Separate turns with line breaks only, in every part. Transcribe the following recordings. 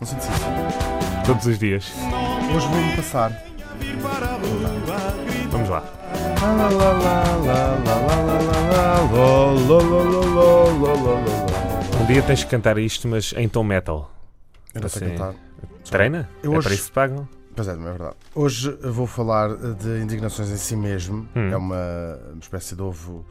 Não sentes isso?
Todos os dias.
Hoje vou-me passar.
Vamos lá. Um dia tens que cantar isto, mas em tom metal.
Eu não sei
Assim,
cantar.
Treina?
Eu
É
hoje-
para isso que pagam.
Pois é, não é verdade. Hoje vou falar de indignações em si mesmo.
Hum.
É uma espécie de ovo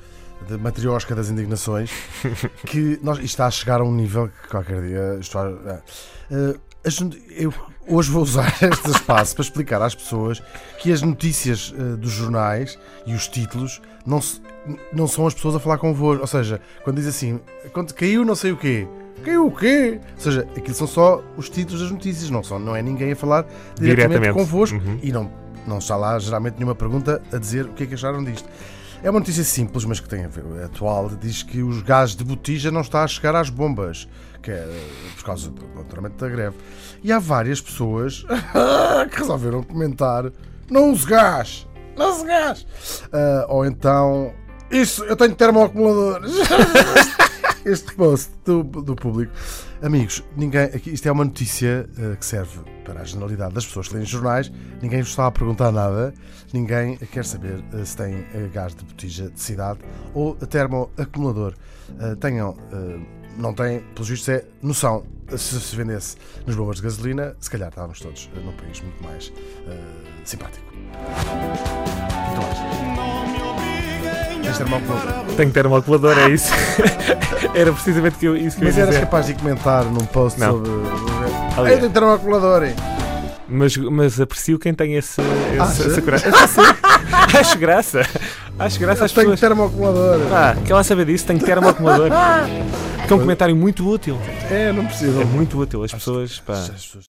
de matriosca das indignações que nós, isto está a chegar a um nível que qualquer dia vai- é. Eh, as eu hoje vou usar este espaço para explicar às pessoas que as notícias eh, dos jornais e os títulos não, se- não são as pessoas a falar convosco. Ou seja, quando diz assim, quando caiu não sei o quê. Caiu o quê? Ou seja, aquilo são só os títulos das notícias, não, são, não é ninguém a falar diretamente,
Diretamente.
convosco
Uhum.
e não, não está lá geralmente nenhuma pergunta a dizer o que é que acharam disto. É uma notícia simples, mas que tem a ver, atual, diz que os gás de botija não está a chegar às bombas, que é eh, por causa, do- naturalmente, da greve. E há várias pessoas que resolveram comentar, não use gás, não use gás. Ah, ou então, isso, eu tenho termoacumuladores. este post do, do público. Amigos, ninguém, aqui, isto é uma notícia eh, que serve para a generalidade das pessoas que leem jornais. Ninguém vos está a perguntar nada. Ninguém quer saber eh, se tem eh, gás de botija de cidade ou termoacumulador. Tenham, não têm, pelos vistos, é noção. Se se vendesse nos bombas de gasolina, se calhar estávamos todos num país muito mais simpático. O que tu achas? Tens termoacumulador?
Tenho que ter uma calculadora, é isso. Era precisamente que eu, isso que eu
Mas
ia
eras
dizer.
capaz de comentar num post
Não.
sobre.
Aliás.
Eu tenho termoacumulador, hein?
Mas, mas aprecio quem tem esse, esse,
Achas?
essa coragem. Acho graça. Acho graça às
Eu tenho
pessoas.
termoacumulador.
Ah, quer lá saber disso? Tem que ter um acumulador. Que é um comentário muito útil.
É, não precisa.
É muito útil. As pessoas, pá.
As pessoas